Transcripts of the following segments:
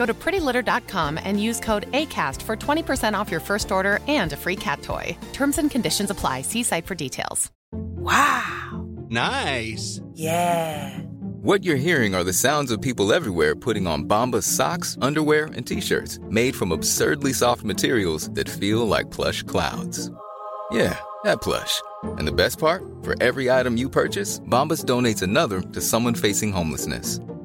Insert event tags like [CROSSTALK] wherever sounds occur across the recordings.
Go to prettylitter.com and use code ACAST for 20% off your first order and a free cat toy. Terms and conditions apply. See site for details. Wow. Nice. Yeah. What you're hearing are the sounds of people everywhere putting on Bombas socks, underwear, and t-shirts made from absurdly soft materials that feel like plush clouds. Yeah, that plush. And the best part? For every item you purchase, Bombas donates another to someone facing homelessness.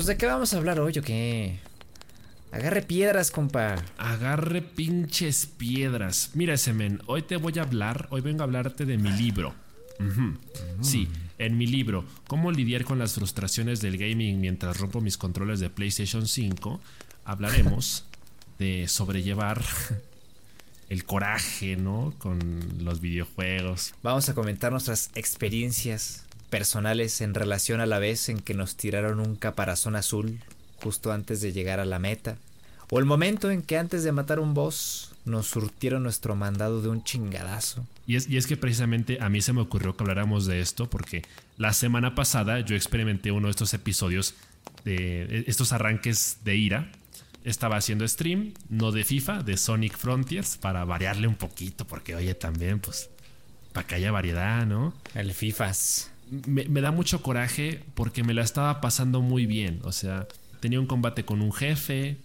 Pues de qué vamos a hablar hoy o qué? Agarre piedras, compa. Agarre pinches piedras. Mira ese men, hoy te voy a hablar, hoy vengo a hablarte de mi libro. Ujú. Sí, en mi libro, Cómo lidiar con las frustraciones del gaming mientras rompo mis controles de PlayStation 5, hablaremos de sobrellevar [LAUGHS] el coraje, ¿no? Con los videojuegos. Vamos a comentar nuestras experiencias personales en relación a la vez en que nos tiraron un caparazón azul justo antes de llegar a la meta. O el momento en que antes de matar un boss nos surtieron nuestro mandado de un chingadazo. Y es, y es que precisamente a mí se me ocurrió que habláramos de esto porque la semana pasada yo experimenté uno de estos episodios de estos arranques de ira. Estaba haciendo stream, no de FIFA, de Sonic Frontiers, para variarle un poquito, porque oye, también, pues, para que haya variedad, ¿no? El FIFAs. Me, da mucho coraje porque me la estaba pasando muy bien. O sea, tenía un combate con un jefe,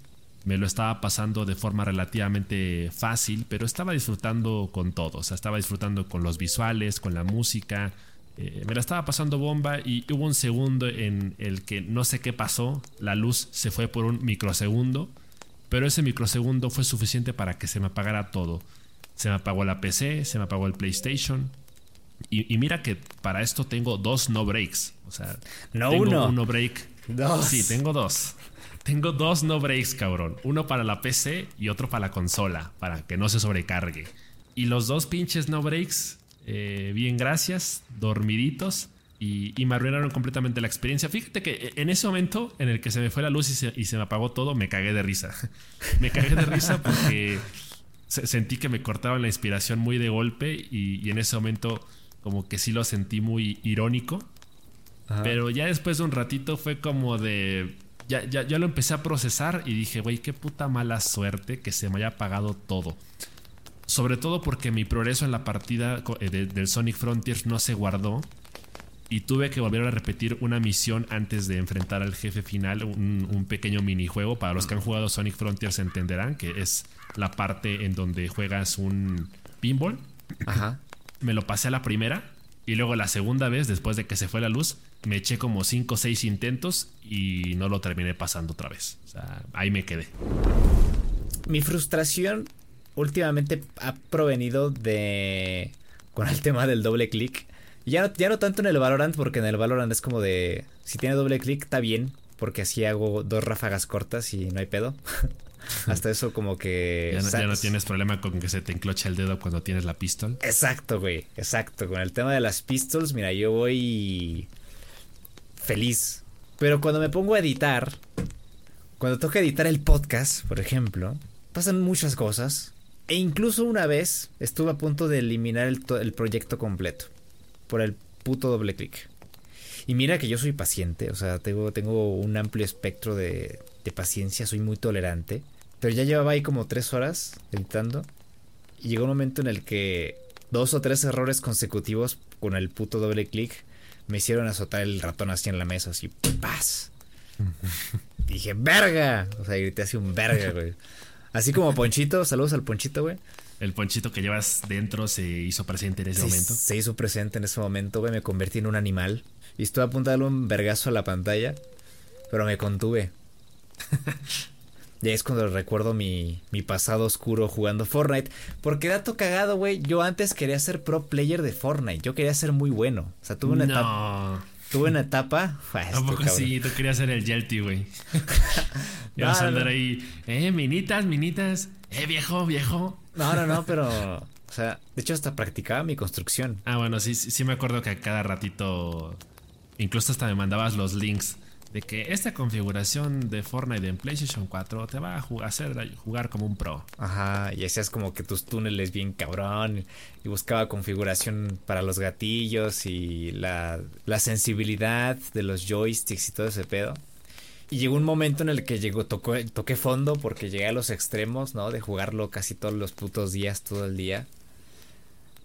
me lo estaba pasando de forma relativamente fácil, pero estaba disfrutando con todo. O sea, estaba disfrutando con los visuales, con la música. Eh, me la estaba pasando bomba y hubo un segundo en el que no sé qué pasó. La luz se fue por un microsegundo, pero ese microsegundo fue suficiente para que se me apagara todo. Se me apagó la PC, se me apagó el PlayStation. Y, y mira que para esto tengo dos no breaks. O sea, No tengo uno. un no break. Dos. Sí, tengo dos. Tengo dos no breaks, cabrón. Uno para la PC y otro para la consola, para que no se sobrecargue. Y los dos pinches no breaks, eh, bien gracias, dormiditos. Y, y me arruinaron completamente la experiencia. Fíjate que en ese momento en el que se me fue la luz y se, y se me apagó todo, me cagué de risa. [LAUGHS] me cagué de risa porque se- sentí que me cortaban la inspiración muy de golpe y, y en ese momento como que sí lo sentí muy irónico. Pero ya después de un ratito fue como de... Ya, ya, ya lo empecé a procesar y dije, güey, qué puta mala suerte que se me haya apagado todo. Sobre todo porque mi progreso en la partida eh, de- del Sonic Frontiers no se guardó. Y tuve que volver a repetir una misión antes de enfrentar al jefe final, un, un pequeño minijuego. Para los que han jugado Sonic Frontiers entenderán que es la parte en donde juegas un pinball. Ajá. Me lo pasé a la primera y luego la segunda vez, después de que se fue la luz, me eché como 5 o 6 intentos y no lo terminé pasando otra vez. O sea, ahí me quedé. Mi frustración últimamente ha provenido de. con el tema del doble clic. Ya no, ya no tanto en el Valorant, porque en el Valorant es como de. Si tiene doble clic, está bien. Porque así hago dos ráfagas cortas y no hay pedo. [LAUGHS] [LAUGHS] Hasta eso, como que. Ya no, ya no sa- tienes problema con que se te encloche el dedo cuando tienes la pistola. Exacto, güey. Exacto. Con el tema de las pistols, mira, yo voy feliz. Pero cuando me pongo a editar, cuando toca editar el podcast, por ejemplo, pasan muchas cosas. E incluso una vez estuve a punto de eliminar el, el proyecto completo. Por el puto doble clic. Y mira que yo soy paciente, o sea, tengo, tengo un amplio espectro de, de paciencia, soy muy tolerante. Pero ya llevaba ahí como tres horas editando. Y llegó un momento en el que dos o tres errores consecutivos con el puto doble clic me hicieron azotar el ratón así en la mesa, así, ¡paz! [LAUGHS] dije, ¡verga! O sea, grité así un verga, güey. Así como Ponchito, saludos al Ponchito, güey. El Ponchito que llevas dentro se hizo presente en ese momento. Se hizo presente en ese momento, güey. Me convertí en un animal. Y estuve a punto de darle un vergazo a la pantalla. Pero me contuve. [LAUGHS] y es cuando recuerdo mi, mi pasado oscuro jugando Fortnite. Porque dato cagado, güey. Yo antes quería ser pro player de Fortnite. Yo quería ser muy bueno. O sea, tuve una etapa. Tuve una etapa. Tampoco sí, tú querías ser el Yelty, güey. [LAUGHS] Ibas a andar ahí. Eh, minitas, minitas. Eh, viejo, viejo. No, no, no, pero. [LAUGHS] O sea, de hecho, hasta practicaba mi construcción. Ah, bueno, sí, sí me acuerdo que a cada ratito. Incluso hasta me mandabas los links de que esta configuración de Fortnite en PlayStation 4 te va a hacer jugar como un pro. Ajá, y hacías como que tus túneles bien cabrón y buscaba configuración para los gatillos y la, sensibilidad de los joysticks y todo ese pedo. Y llegó un momento en el que llegó, toqué fondo porque llegué a los extremos, ¿no? De jugarlo casi todos los putos días, todo el día.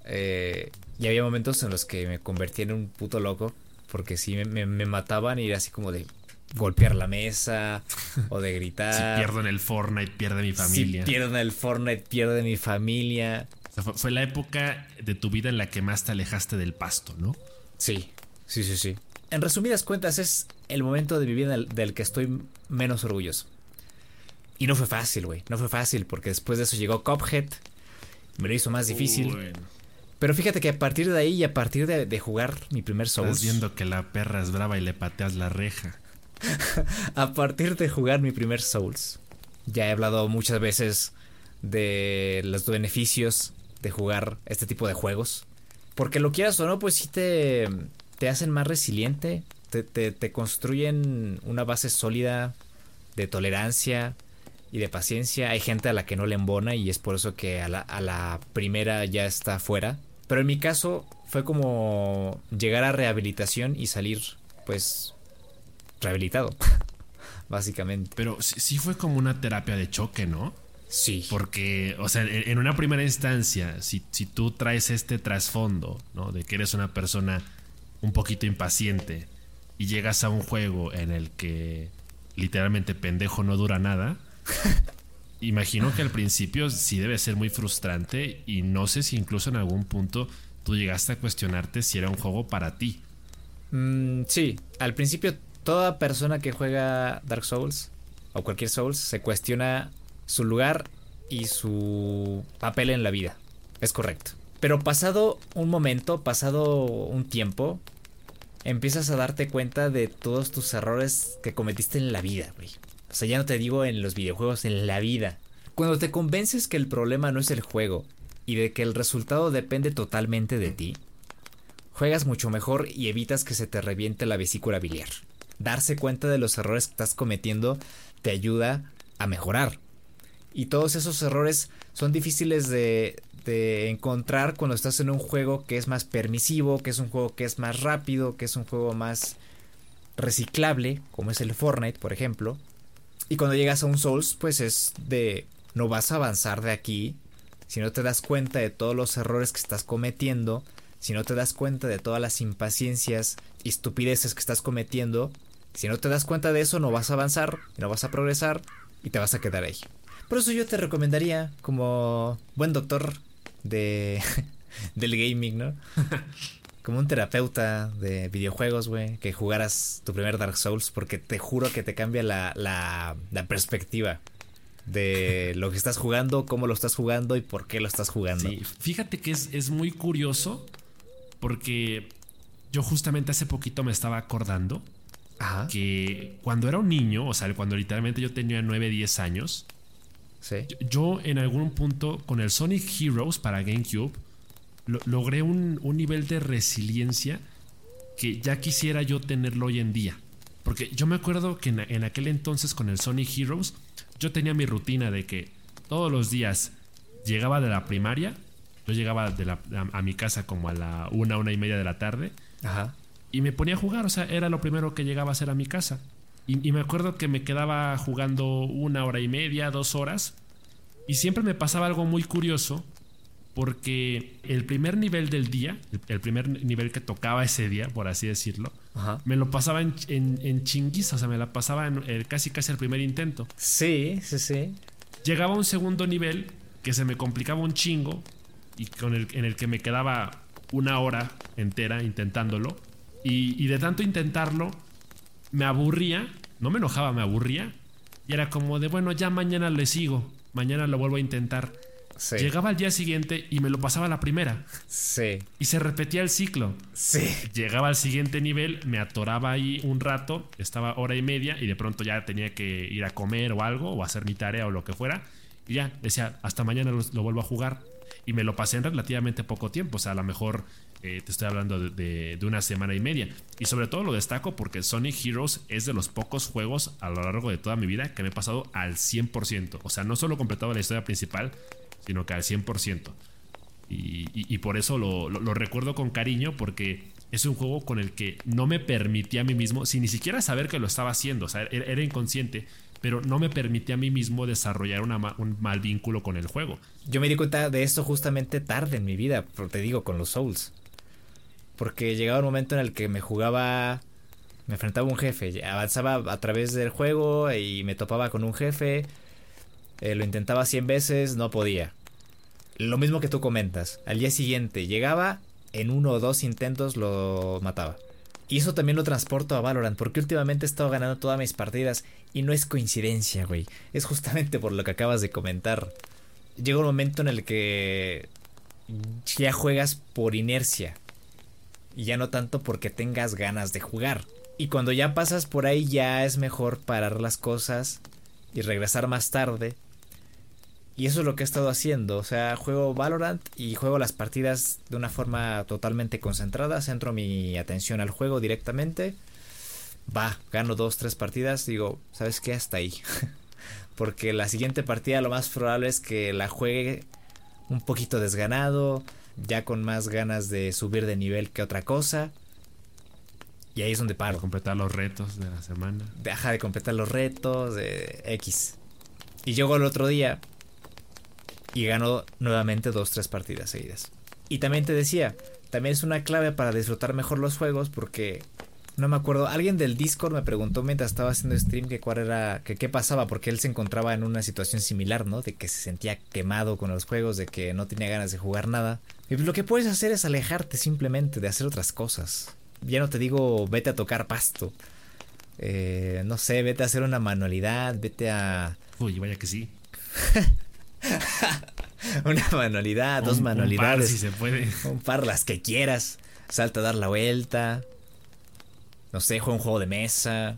Eh, y había momentos en los que me convertí en un puto loco. Porque sí me, me mataban y era así como de, golpear la mesa o de gritar. [LAUGHS] Si pierdo en el Fortnite, pierde mi familia. Si pierdo en el Fortnite, pierde mi familia. fue, la época de tu vida en la que más te alejaste del pasto, ¿no? Sí, sí, sí, sí. En resumidas cuentas, es el momento de mi vida del, que estoy menos orgulloso. Y no fue fácil, güey. No fue fácil porque después de eso llegó Cuphead. Me lo hizo más difícil. Pero fíjate que a partir de ahí y a partir de, jugar mi primer Souls. Estás viendo que la perra es brava y le pateas la reja. [LAUGHS] a partir de jugar mi primer Souls, ya he hablado muchas veces de los beneficios de jugar este tipo de juegos. Porque lo quieras o no, pues sí te, te hacen más resiliente, te, te, construyen una base sólida de tolerancia y de paciencia. Hay gente a la que no le embona y es por eso que a la, a la primera ya está fuera. Pero en mi caso fue como llegar a rehabilitación y salir pues rehabilitado, [LAUGHS] básicamente. Pero sí fue como una terapia de choque, ¿no? Sí. Porque, o sea, en una primera instancia, si, si tú traes este trasfondo, ¿no? De que eres una persona un poquito impaciente y llegas a un juego en el que literalmente pendejo no dura nada, [LAUGHS] imagino que al principio sí debe ser muy frustrante y no sé si incluso en algún punto tú llegaste a cuestionarte si era un juego para ti. Mm, sí, al principio toda persona que juega Dark Souls o cualquier Souls se cuestiona su lugar y su papel en la vida. Es correcto. Pero pasado un momento, pasado un tiempo, empiezas a darte cuenta de todos tus errores que cometiste en la vida, güey. O sea, ya no te digo en los videojuegos, en la vida. Cuando te convences que el problema no es el juego y de que el resultado depende totalmente de ti, juegas mucho mejor y evitas que se te reviente la vesícula biliar darse cuenta de los errores que estás cometiendo te ayuda a mejorar. Y todos esos errores son difíciles de, encontrar cuando estás en un juego que es más permisivo, que es un juego que es más rápido, que es un juego más reciclable, como es el Fortnite, por ejemplo. Y cuando llegas a un Souls, pues es de no vas a avanzar de aquí si no te das cuenta de todos los errores que estás cometiendo, si no te das cuenta de todas las impaciencias y estupideces que estás cometiendo, si no te das cuenta de eso, no vas a avanzar, no vas a progresar y te vas a quedar ahí. Por eso yo te recomendaría, como buen doctor de [LAUGHS] del gaming, ¿no? [LAUGHS] como un terapeuta de videojuegos, güey, que jugaras tu primer Dark Souls, porque te juro que te cambia la, la, la perspectiva de [LAUGHS] lo que estás jugando, cómo lo estás jugando y por qué lo estás jugando. Sí, fíjate que es, es muy curioso, porque yo justamente hace poquito me estaba acordando que cuando era un niño, o sea, cuando literalmente yo tenía 9, 10 años, yo, en algún punto con el Sonic Heroes para GameCube logré un, nivel de resiliencia que ya quisiera yo tenerlo hoy en día. Porque yo me acuerdo que en, en aquel entonces con el Sonic Heroes yo tenía mi rutina de que todos los días llegaba de la primaria, yo llegaba de la, a, a mi casa como a la una, una y media de la tarde Ajá. Y me ponía a jugar, o sea, era lo primero que llegaba a hacer a mi casa. Y, y me acuerdo que me quedaba jugando una hora y media, dos horas, y siempre me pasaba algo muy curioso, porque el primer nivel del día, el, el primer nivel que tocaba ese día, por así decirlo, Ajá. me lo pasaba en, en, en chinguiza, o sea, me la pasaba en eh, casi casi el primer intento. Sí, sí, sí. Llegaba a un segundo nivel que se me complicaba un chingo y con el, en el que me quedaba una hora entera intentándolo. Y, y de tanto intentarlo, me aburría, no me enojaba, me aburría. Y era como de, bueno, ya mañana le sigo, mañana lo vuelvo a intentar. Sí. Llegaba al día siguiente y me lo pasaba la primera. Sí. Y se repetía el ciclo. Sí. Llegaba al siguiente nivel, me atoraba ahí un rato, estaba hora y media y de pronto ya tenía que ir a comer o algo o hacer mi tarea o lo que fuera. Y ya, decía, hasta mañana lo, lo vuelvo a jugar. Y me lo pasé en relativamente poco tiempo, o sea, a lo mejor eh, te estoy hablando de, una semana y media. Y sobre todo lo destaco porque Sonic Heroes es de los pocos juegos a lo largo de toda mi vida que me he pasado al 100%. O sea, no solo he completado la historia principal, sino que al 100%. Y, y, por eso lo, recuerdo con cariño, porque es un juego con el que no me permití a mí mismo, sin ni siquiera saber que lo estaba haciendo, o sea, era, inconsciente, pero no me permití a mí mismo desarrollar un mal vínculo con el juego. Yo me di cuenta de esto justamente tarde en mi vida, te digo, con los Souls. Porque llegaba un momento en el que me jugaba, me enfrentaba a un jefe, avanzaba a través del juego y me topaba con un jefe, eh, lo intentaba 100 veces, no podía. Lo mismo que tú comentas, al día siguiente llegaba, en uno o dos intentos lo mataba. Y eso también lo transporto a Valorant, porque últimamente he estado ganando todas mis partidas y no es coincidencia, güey. Es justamente por lo que acabas de comentar. Llega un momento en el que ya juegas por inercia. Y ya no tanto porque tengas ganas de jugar. Y cuando ya pasas por ahí ya es mejor parar las cosas y regresar más tarde. Y eso es lo que he estado haciendo. O sea, juego Valorant y juego las partidas de una forma totalmente concentrada. Centro mi atención al juego directamente. Va, gano dos, tres partidas. Digo, ¿sabes qué? Hasta ahí. [LAUGHS] Porque la siguiente partida lo más probable es que la juegue un poquito desganado. Ya con más ganas de subir de nivel que otra cosa. Y ahí es donde paro. De completar los retos de la semana. Deja de completar los retos de X. Y llego el otro día y ganó nuevamente dos, tres partidas seguidas. Y también te decía, también es una clave para disfrutar mejor los juegos porque no me acuerdo, alguien del Discord me preguntó mientras estaba haciendo stream que cuál era, que qué pasaba porque él se encontraba en una situación similar, ¿no? De que se sentía quemado con los juegos, de que no tenía ganas de jugar nada. Y lo que puedes hacer es alejarte simplemente de hacer otras cosas. Ya no te digo vete a tocar pasto. Eh, no sé, vete a hacer una manualidad, vete a... Uy, vaya que sí. [LAUGHS] una manualidad, dos manualidades. Un par, si se puede. Un par, las que quieras. Salta a dar la vuelta. No sé, juega un juego de mesa.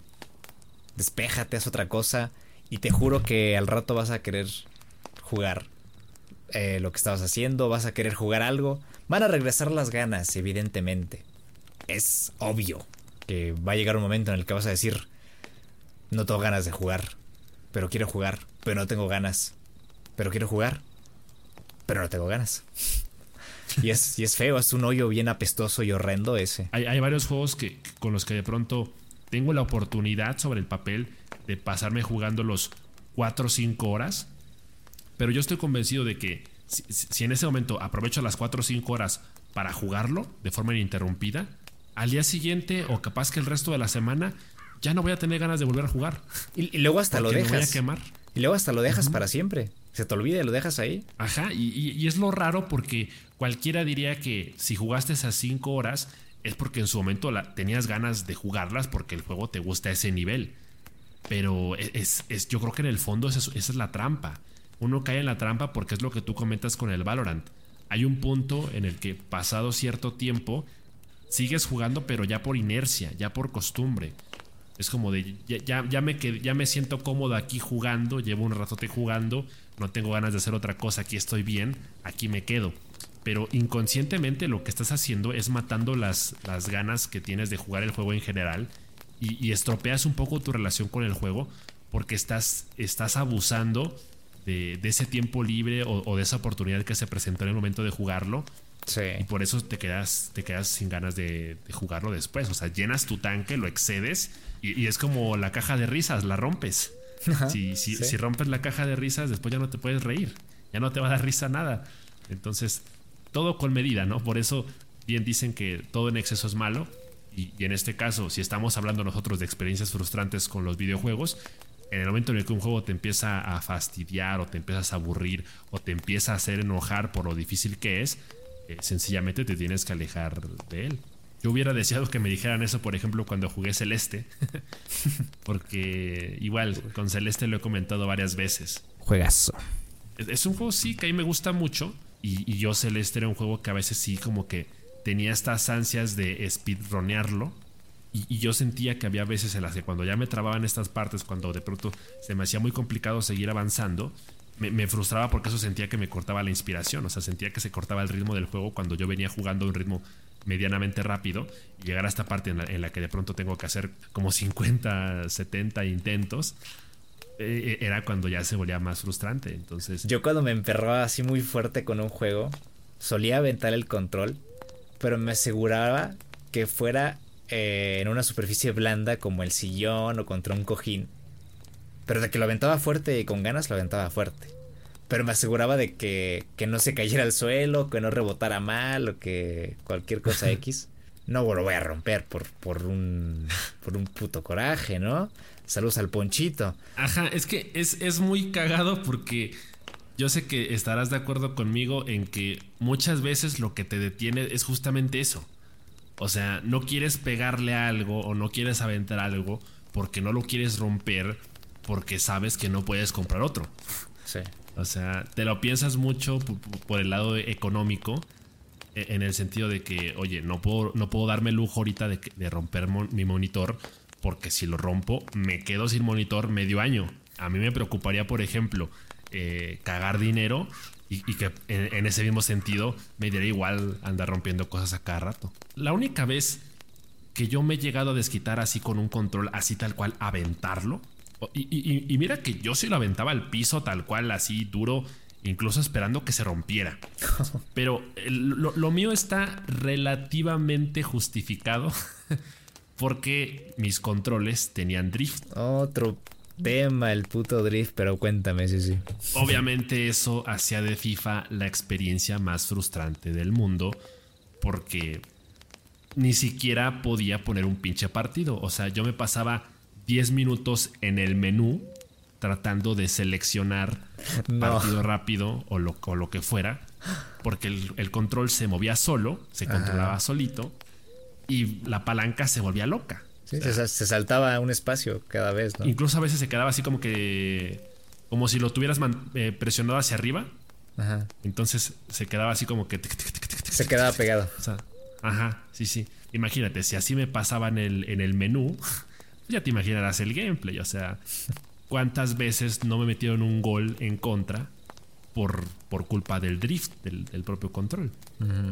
Despéjate, haz otra cosa. Y te juro que al rato vas a querer jugar eh, lo que estabas haciendo. Vas a querer jugar algo. Van a regresar las ganas, evidentemente. Es obvio que va a llegar un momento en el que vas a decir: No tengo ganas de jugar. Pero quiero jugar. Pero no tengo ganas pero quiero jugar, pero no tengo ganas. Y es, y es feo, es un hoyo bien apestoso y horrendo ese. Hay, hay, varios juegos que, con los que de pronto tengo la oportunidad sobre el papel de pasarme jugando los 4 o 5 horas, pero yo estoy convencido de que si, si en ese momento aprovecho las 4 o 5 horas para jugarlo de forma ininterrumpida, al día siguiente o capaz que el resto de la semana ya no voy a tener ganas de volver a jugar. Y, y luego hasta lo dejas. Me voy a quemar. Y luego hasta lo dejas uh -huh. para siempre. Se te olvida y lo dejas ahí. Ajá, y, es lo raro porque cualquiera diría que si jugaste esas 5 horas es porque en su momento la, tenías ganas de jugarlas porque el juego te gusta a ese nivel. Pero es, es, yo creo que en el fondo esa es, esa es la trampa. Uno cae en la trampa porque es lo que tú comentas con el Valorant. Hay un punto en el que pasado cierto tiempo sigues jugando pero ya por inercia, ya por costumbre. Es como de ya, ya, ya, me, ya me siento cómodo aquí jugando, llevo un ratote jugando, no tengo ganas de hacer otra cosa, aquí estoy bien, aquí me quedo. Pero inconscientemente lo que estás haciendo es matando las, las ganas que tienes de jugar el juego en general y, y estropeas un poco tu relación con el juego porque estás, estás abusando de, ese tiempo libre o, de esa oportunidad que se presentó en el momento de jugarlo. Sí. Y por eso te quedas, te quedas sin ganas de, jugarlo después. O sea, llenas tu tanque, lo excedes y, es como la caja de risas, la rompes. si, si, rompes la caja de risas, después ya no te puedes reír. Ya no te va a dar risa nada. Entonces, todo con medida, ¿no? Por eso bien dicen que todo en exceso es malo. Y, y, en este caso, si estamos hablando nosotros de experiencias frustrantes con los videojuegos, en el momento en el que un juego te empieza a fastidiar o te empiezas a aburrir o te empieza a hacer enojar por lo difícil que es, eh, sencillamente te tienes que alejar de él. Yo hubiera deseado que me dijeran eso, por ejemplo, cuando jugué Celeste, [LAUGHS] porque igual con Celeste lo he comentado varias veces. Juegazo. Es un juego sí que a mí me gusta mucho y, y yo Celeste era un juego que a veces sí como que tenía estas ansias de speedronearlo y, yo sentía que había veces en las que cuando ya me trababan estas partes, cuando de pronto se me hacía muy complicado seguir avanzando, me, frustraba porque eso sentía que me cortaba la inspiración. O sea, sentía que se cortaba el ritmo del juego cuando yo venía jugando a un ritmo medianamente rápido y llegar a esta parte en la, que de pronto tengo que hacer como 50, 70 intentos. Eh, eh, era cuando ya se volvía más frustrante. Entonces. Yo cuando me emperraba así muy fuerte con un juego, solía aventar el control, pero me aseguraba que fuera eh, en una superficie blanda como el sillón o contra un cojín. Pero de que lo aventaba fuerte y con ganas lo aventaba fuerte. Pero me aseguraba de que, que no se cayera al suelo, que no rebotara mal o que cualquier cosa [LAUGHS] X. No lo voy a romper por, por, un, por un puto coraje, ¿no? Saludos al ponchito. Ajá, es que es, es muy cagado porque yo sé que estarás de acuerdo conmigo en que muchas veces lo que te detiene es justamente eso. O sea, no quieres pegarle algo o no quieres aventar algo porque no lo quieres romper porque sabes que no puedes comprar otro. Sí. O sea, te lo piensas mucho por el lado económico e, en el sentido de que, oye, no puedo, no puedo darme el lujo ahorita de, romper mi monitor porque si lo rompo me quedo sin monitor medio año. A mí me preocuparía, por ejemplo, eh, cagar dinero y, que en, ese mismo sentido me diría igual andar rompiendo cosas a cada rato. La única vez que yo me he llegado a desquitar así con un control, así tal cual, aventarlo. Y, mira que yo sí lo aventaba al piso tal cual, así duro, incluso esperando que se rompiera. [LAUGHS] Pero lo, lo mío está relativamente justificado [LAUGHS] porque mis controles tenían drift. Otro tema el puto drift, pero cuéntame, sí, sí. Obviamente eso hacía de FIFA la experiencia más frustrante del mundo porque ni siquiera podía poner un pinche partido. O sea, yo me pasaba 10 minutos en el menú tratando de seleccionar partido rápido o lo, lo, que fuera, porque el, control se movía solo, se controlaba solito y la palanca se volvía loca se, saltaba un espacio cada vez, ¿no? Incluso a veces se quedaba así como que. Como si lo tuvieras eh, presionado hacia arriba. Ajá. Entonces se quedaba así como que. Se quedaba pegado. ajá, sí, sí. Imagínate, si así me pasaba en el, en el menú, ya te imaginarás el gameplay. O sea, cuántas veces no me metieron un gol en contra por, por culpa del drift del, propio control.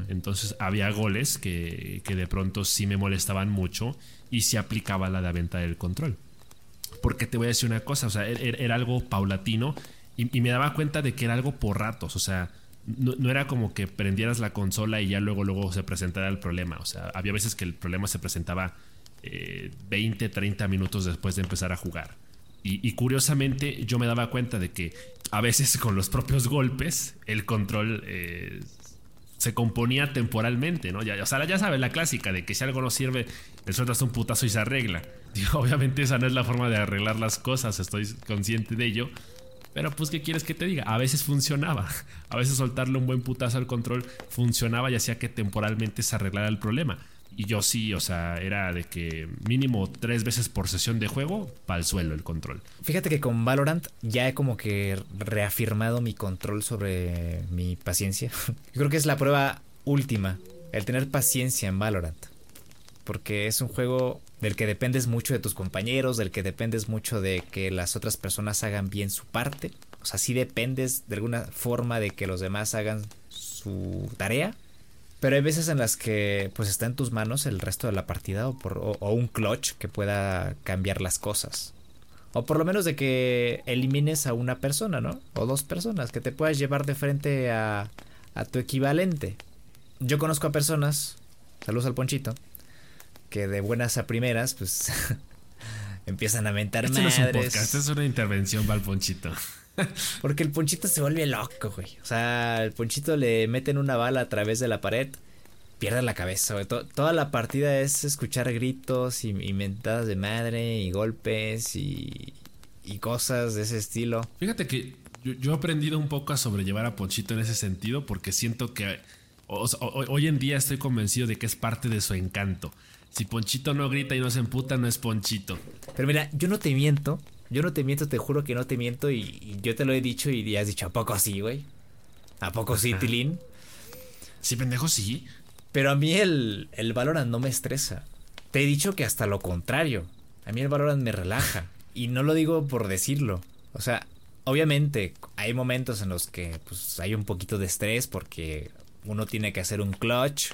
Entonces había goles que, que de pronto sí me molestaban mucho y se aplicaba la de venta del control. Porque te voy a decir una cosa, o sea, er, er, era, algo paulatino y, me daba cuenta de que era algo por ratos, o sea, no, era como que prendieras la consola y ya luego, luego se presentara el problema, o sea, había veces que el problema se presentaba 20, eh, 30 minutos después de empezar a jugar. Y, curiosamente yo me daba cuenta de que a veces con los propios golpes el control eh, se componía temporalmente, ¿no? Ya, o sea, ya sabes la clásica de que si algo no sirve, le sueltas un putazo y se arregla. [LAUGHS] obviamente esa no es la forma de arreglar las cosas, estoy consciente de ello. Pero pues, ¿qué quieres que te diga? A veces funcionaba. [LAUGHS] A veces soltarle un buen putazo al control funcionaba y hacía que temporalmente se arreglara el problema. Y yo sí, o sea, era de que mínimo tres veces por sesión de juego para el suelo el control. Fíjate que con Valorant ya he como que reafirmado mi control sobre mi paciencia. [LAUGHS] Yo creo que es la prueba última, el tener paciencia en Valorant. Porque es un juego del que dependes mucho de tus compañeros, del que dependes mucho de que las otras personas hagan bien su parte. O sea, sí dependes de alguna forma de que los demás hagan su tarea pero hay veces en las que pues está en tus manos el resto de la partida o, por, o, un clutch que pueda cambiar las cosas. O por lo menos de que elimines a una persona, ¿no? O dos personas, que te puedas llevar de frente a, a tu equivalente. Yo conozco a personas, saludos al Ponchito, que de buenas a primeras, pues [LAUGHS] empiezan a mentar Este no es un madres. podcast, es una intervención, va al ponchito. [LAUGHS] Porque el Ponchito se vuelve loco, güey. O sea, el Ponchito le meten una bala a través de la pared, pierde la cabeza, güey. To- toda la partida es escuchar gritos y, y mentadas de madre y golpes y, y cosas de ese estilo. Fíjate que yo, yo he aprendido un poco a sobrellevar a Ponchito en ese sentido porque siento que o- o- hoy en día estoy convencido de que es parte de su encanto. Si Ponchito no grita y no se emputa, no es Ponchito. Pero mira, yo no te miento. Yo no te miento, te juro que no te miento. Y, y yo te lo he dicho y has dicho, ¿a poco sí, güey? ¿A poco sí, Tilín? Sí, pendejo, sí. Pero a mí el, el Valorant no me estresa. Te he dicho que hasta lo contrario. A mí el Valorant me relaja. Y no lo digo por decirlo. O sea, obviamente hay momentos en los que pues, hay un poquito de estrés porque uno tiene que hacer un clutch.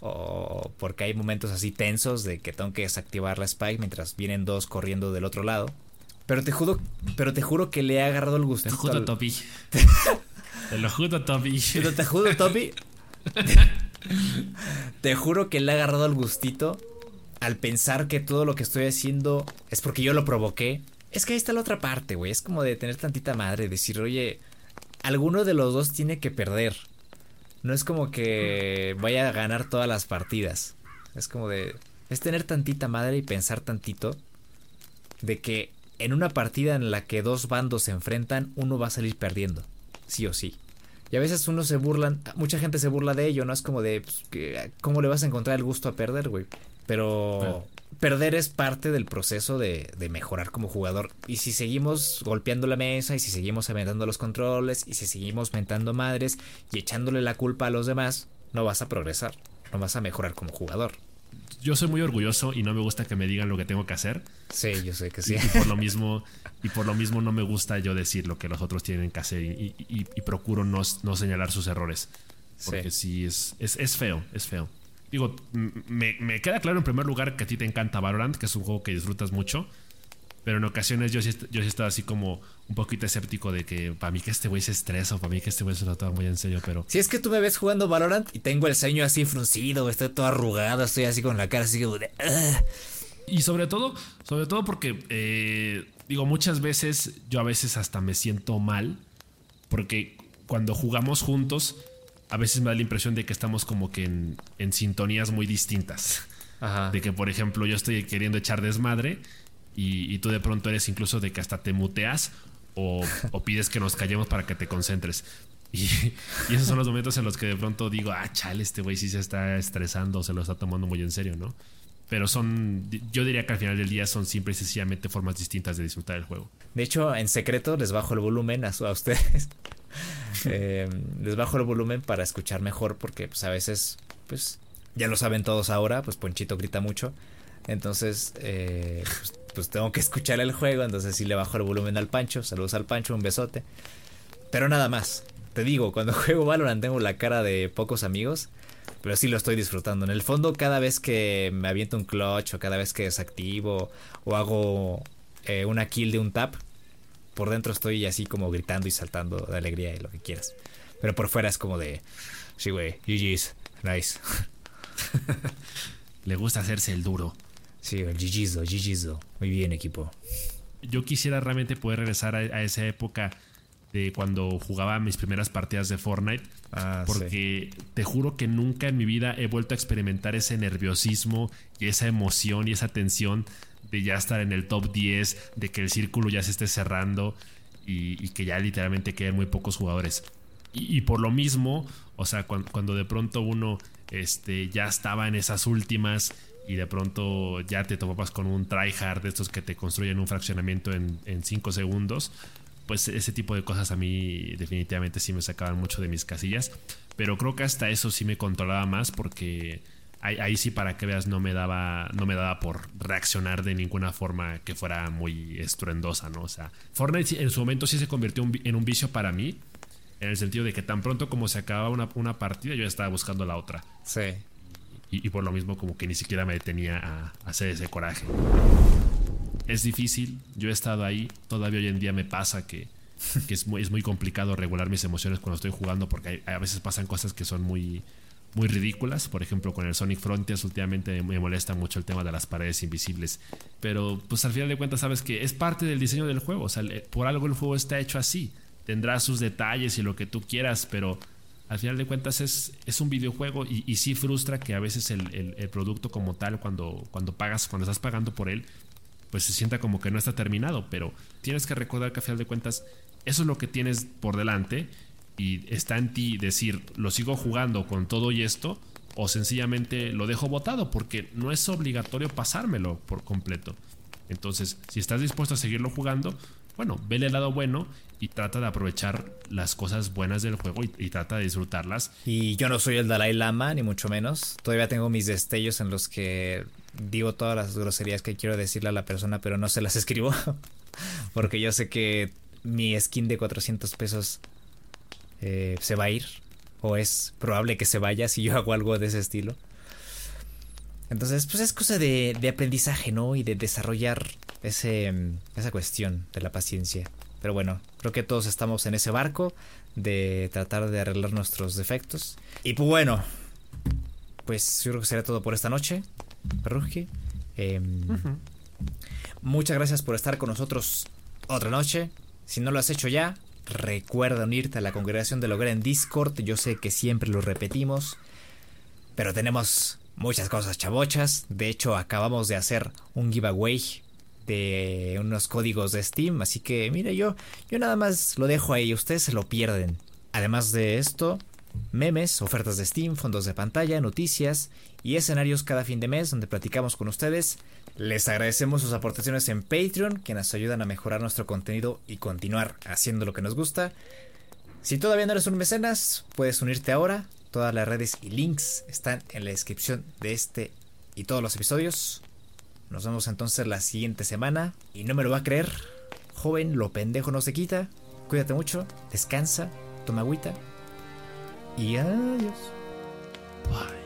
O porque hay momentos así tensos de que tengo que desactivar la spike mientras vienen dos corriendo del otro lado. Pero te juro, pero te juro que le he agarrado el Te gustito. juro, al- Topi. [LAUGHS] Te lo juro, Topi. pero te juro, Topi. [LAUGHS] te juro que le he agarrado el gustito al pensar que todo lo que estoy haciendo es porque yo lo provoqué. Es que ahí está la otra parte, güey. Es como de tener tantita madre, decir, oye, alguno de los dos tiene que perder. No es como que vaya a ganar todas las partidas. Es como de. Es tener tantita madre y pensar tantito de que en una partida en la que dos bandos se enfrentan, uno va a salir perdiendo. Sí o sí. Y a veces uno se burlan, mucha gente se burla de ello, ¿no? Es como de, pues, ¿cómo le vas a encontrar el gusto a perder, güey? Pero perder es parte del proceso de, de mejorar como jugador. Y si seguimos golpeando la mesa, y si seguimos aventando los controles, y si seguimos mentando madres y echándole la culpa a los demás, no vas a progresar, no vas a mejorar como jugador. Yo soy muy orgulloso y no me gusta que me digan lo que tengo que hacer. Sí, yo sé que sí. Y, y por lo [LAUGHS] mismo, y por lo mismo no me gusta yo decir lo que los otros tienen que hacer y, y- y- y procuro no, no señalar sus errores. Porque sí, es, es, es feo, es feo. Digo, me, me queda claro en primer lugar que a ti te encanta Valorant, que es un juego que disfrutas mucho. Pero en ocasiones yo sí, yo sí estaba así como un poquito escéptico de que para mí que este güey se estresa o para mí que este güey se lo toma muy en serio, pero Si es que tú me ves jugando Valorant y tengo el ceño así fruncido, estoy todo arrugado, estoy así con la cara así como de... Y sobre todo, sobre todo porque, eh, digo, muchas veces yo a veces hasta me siento mal, porque cuando jugamos juntos, a veces me da la impresión de que estamos como que en, en sintonías muy distintas. Ajá. De que, por ejemplo, yo estoy queriendo echar desmadre y, y tú de pronto eres incluso de que hasta te muteas o, o pides que nos callemos para que te concentres. Y, y esos son los momentos en los que de pronto digo, ah, chale, este güey sí se está estresando, se lo está tomando muy en serio, ¿no? Pero son, yo diría que al final del día son simple y sencillamente formas distintas de disfrutar el juego. De hecho, en secreto les bajo el volumen a ustedes. [LAUGHS] Eh, les bajo el volumen para escuchar mejor porque pues a veces, pues ya lo saben todos ahora, pues Ponchito grita mucho. Entonces, eh, pues, pues tengo que escuchar el juego, entonces sí le bajo el volumen al Pancho. Saludos al Pancho, un besote. Pero nada más. Te digo, cuando [LAUGHS] juego Valorant tengo la cara de pocos amigos, pero sí lo estoy disfrutando. En el fondo, cada vez que me aviento un clutch o cada vez que desactivo o hago eh, una kill de un tap, por dentro estoy así como gritando y saltando de alegría y lo que quieras. Pero por fuera es como de, sí, güey, GG's, nice. [LAUGHS] Le gusta hacerse el duro. Sí, el GG's, GG's, muy bien equipo. Yo quisiera realmente poder regresar a, a esa época de cuando jugaba mis primeras partidas de Fortnite. Ah, porque te juro que nunca en mi vida he vuelto a experimentar ese nerviosismo y esa emoción y esa tensión de ya estar en el top 10, de que el círculo ya se esté cerrando y, y que ya literalmente queden muy pocos jugadores. Y, y por lo mismo, o sea, cuando, cuando de pronto uno este, ya estaba en esas últimas y de pronto ya te topabas con un tryhard de estos que te construyen un fraccionamiento en 5 segundos, pues ese tipo de cosas a mí definitivamente sí me sacaban mucho de mis casillas. Pero creo que hasta eso sí me controlaba más porque ahí, ahí, sí para que veas no me daba no me daba por reaccionar de ninguna forma que fuera muy estruendosa, ¿no? O sea, Fortnite en su momento sí se convirtió en un vicio para mí. En el sentido de que tan pronto como se acababa una, una partida, yo ya estaba buscando la otra. Sí. Y, por lo mismo como que ni siquiera me detenía a, hacer ese coraje. es difícil, yo he estado ahí, todavía hoy en día me pasa que, que es, muy, es muy complicado regular mis emociones cuando estoy jugando porque a veces pasan cosas que son muy, muy ridículas. Por ejemplo, con el Sonic Frontiers últimamente me molesta mucho el tema de las paredes invisibles. Pero pues al final de cuentas sabes que es parte del diseño del juego. O sea, por algo el juego está hecho así. Tendrá sus detalles y lo que tú quieras, pero al final de cuentas es, es un videojuego y, sí frustra que a veces el producto como tal, cuando, cuando pagas, cuando estás pagando por él, pues se sienta como que no está terminado, pero tienes que recordar que a final de cuentas eso es lo que tienes por delante y está en ti decir, lo sigo jugando con todo y esto o sencillamente lo dejo botado porque no es obligatorio pasármelo por completo. Entonces, si estás dispuesto a seguirlo jugando, bueno, vele el lado bueno y trata de aprovechar las cosas buenas del juego y, trata de disfrutarlas. Y yo no soy el Dalai Lama, ni mucho menos. Todavía tengo mis destellos en los que digo todas las groserías que quiero decirle a la persona, pero no se las [LAUGHS] escribo. Porque yo sé que mi skin de 400 pesos eh, se va a ir. O es probable que se vaya si yo hago algo de ese estilo. Entonces, pues es cosa de aprendizaje, ¿no? Y de desarrollar ese, mm, esa cuestión de la paciencia. Pero bueno, creo que todos estamos en ese barco de tratar de arreglar nuestros defectos. Y pues bueno, pues yo creo que será todo por esta noche, Perruji. Em, Muchas gracias por estar con nosotros otra noche. Si no lo has hecho ya, recuerda unirte a la congregación del hogar en Discord. Yo sé que siempre lo repetimos, pero tenemos muchas cosas chabochas. De hecho, acabamos de hacer un giveaway de unos códigos de Steam. Así que, mire, yo, yo nada más lo dejo ahí. Ustedes se lo pierden. Además de esto, memes, ofertas de Steam, fondos de pantalla, noticias y escenarios cada fin de mes donde platicamos con ustedes. Les agradecemos sus aportaciones en Patreon, que nos ayudan a mejorar nuestro contenido y continuar haciendo lo que nos gusta. Si todavía no eres un mecenas, puedes unirte ahora. Todas las redes y links están en la descripción de este y todos los episodios. Nos vemos entonces la siguiente semana. Y no me lo va a creer, joven, lo pendejo no se quita. Cuídate mucho, descansa, toma agüita. Y adiós. Bye.